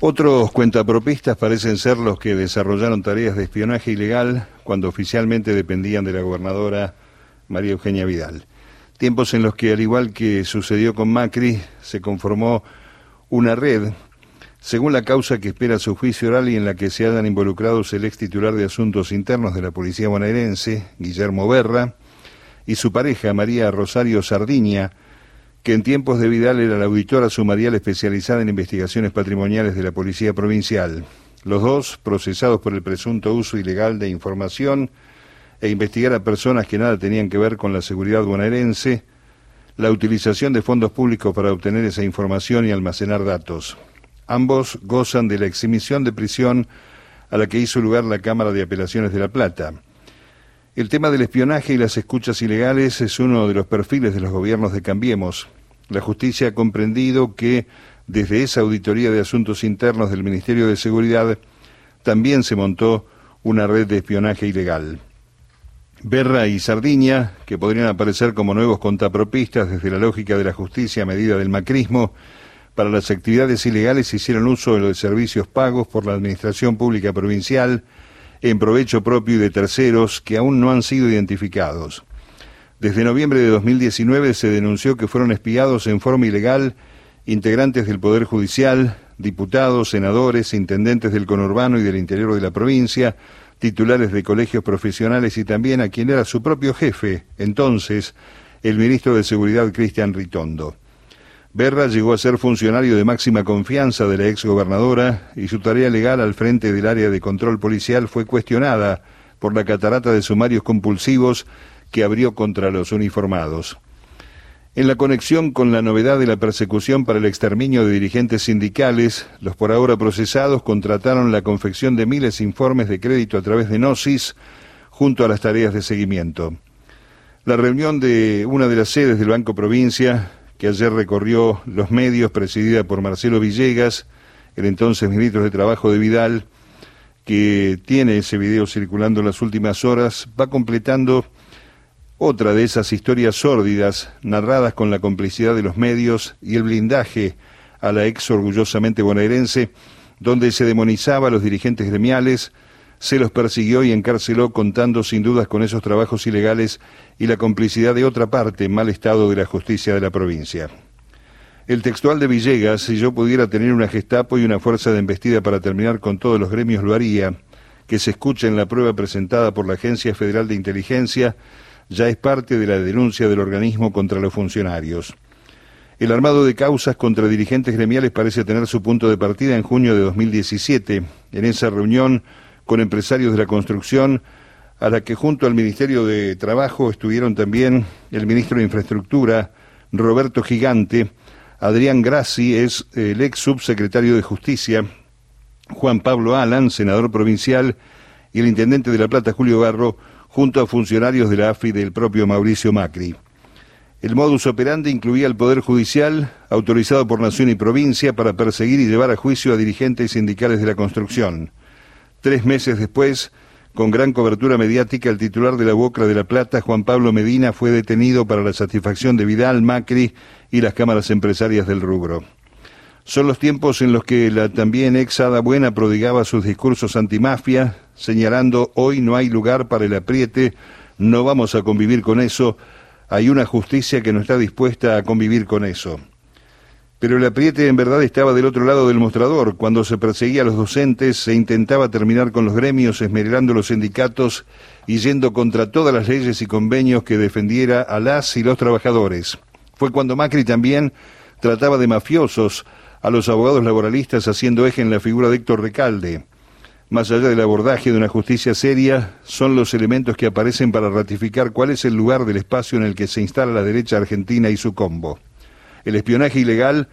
Otros cuentapropistas parecen ser los que desarrollaron tareas de espionaje ilegal cuando oficialmente dependían de la gobernadora María Eugenia Vidal. Tiempos en los que, al igual que sucedió con Macri, se conformó una red, según la causa que espera su juicio oral y en la que se hayan involucrados el ex titular de Asuntos Internos de la Policía bonaerense, Guillermo Berra, y su pareja, María Rosario Sardiña, que en tiempos de Vidal era la auditora sumarial especializada en investigaciones patrimoniales de la Policía Provincial. Los dos procesados por el presunto uso ilegal de información e investigar a personas que nada tenían que ver con la seguridad bonaerense, la utilización de fondos públicos para obtener esa información y almacenar datos. Ambos gozan de la exhibición de prisión a la que hizo lugar la Cámara de Apelaciones de La Plata. El tema del espionaje y las escuchas ilegales es uno de los perfiles de los gobiernos de Cambiemos. La justicia ha comprendido que desde esa auditoría de asuntos internos del Ministerio de Seguridad también se montó una red de espionaje ilegal. Berra y Sardiña, que podrían aparecer como nuevos contapropistas desde la lógica de la justicia a medida del macrismo, para las actividades ilegales hicieron uso de los servicios pagos por la Administración Pública Provincial, en provecho propio y de terceros que aún no han sido identificados. Desde noviembre de 2019 se denunció que fueron espiados en forma ilegal integrantes del Poder Judicial, diputados, senadores, intendentes del conurbano y del interior de la provincia, titulares de colegios profesionales y también a quien era su propio jefe, entonces, el ministro de Seguridad Cristian Ritondo. Berra llegó a ser funcionario de máxima confianza de la exgobernadora y su tarea legal al frente del área de control policial fue cuestionada por la catarata de sumarios compulsivos que abrió contra los uniformados. En la conexión con la novedad de la persecución para el exterminio de dirigentes sindicales, los por ahora procesados contrataron la confección de miles de informes de crédito a través de Gnosis junto a las tareas de seguimiento. La reunión de una de las sedes del Banco Provincia que ayer recorrió los medios, presidida por Marcelo Villegas, el entonces ministro de Trabajo de Vidal, que tiene ese video circulando en las últimas horas, va completando otra de esas historias sórdidas, narradas con la complicidad de los medios y el blindaje a la ex orgullosamente bonaerense, donde se demonizaba a los dirigentes gremiales, se los persiguió y encarceló contando sin dudas con esos trabajos ilegales y la complicidad de otra parte, mal estado de la justicia de la provincia. El textual de Villegas, si yo pudiera tener una Gestapo y una fuerza de embestida para terminar con todos los gremios, lo haría, que se escuche en la prueba presentada por la Agencia Federal de Inteligencia, ya es parte de la denuncia del organismo contra los funcionarios. El armado de causas contra dirigentes gremiales parece tener su punto de partida en junio de 2017. En esa reunión, con empresarios de la construcción, a la que junto al Ministerio de Trabajo estuvieron también el ministro de Infraestructura, Roberto Gigante, Adrián Grassi es el ex subsecretario de Justicia, Juan Pablo Alan, senador provincial, y el intendente de La Plata, Julio Garro, junto a funcionarios de la AFI del propio Mauricio Macri. El modus operandi incluía el Poder Judicial, autorizado por Nación y Provincia, para perseguir y llevar a juicio a dirigentes sindicales de la construcción. Tres meses después, con gran cobertura mediática, el titular de la Boca de la Plata, Juan Pablo Medina, fue detenido para la satisfacción de Vidal, Macri y las cámaras empresarias del rubro. Son los tiempos en los que la también ex Ada Buena prodigaba sus discursos antimafia, señalando hoy no hay lugar para el apriete, no vamos a convivir con eso, hay una justicia que no está dispuesta a convivir con eso. Pero el apriete en verdad estaba del otro lado del mostrador. Cuando se perseguía a los docentes, se intentaba terminar con los gremios, esmerando los sindicatos y yendo contra todas las leyes y convenios que defendiera a las y los trabajadores. Fue cuando Macri también trataba de mafiosos a los abogados laboralistas haciendo eje en la figura de Héctor Recalde. Más allá del abordaje de una justicia seria, son los elementos que aparecen para ratificar cuál es el lugar del espacio en el que se instala la derecha argentina y su combo el espionaje ilegal,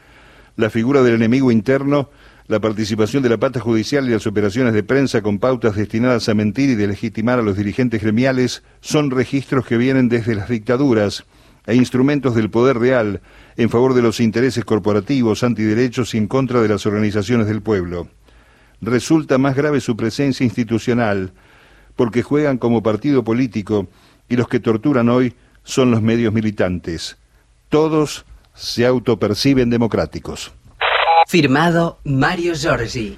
la figura del enemigo interno, la participación de la pata judicial y las operaciones de prensa con pautas destinadas a mentir y de legitimar a los dirigentes gremiales son registros que vienen desde las dictaduras e instrumentos del poder real en favor de los intereses corporativos, antiderechos y en contra de las organizaciones del pueblo. Resulta más grave su presencia institucional, porque juegan como partido político y los que torturan hoy son los medios militantes. Todos se autoperciben democráticos. Firmado Mario Giorgi.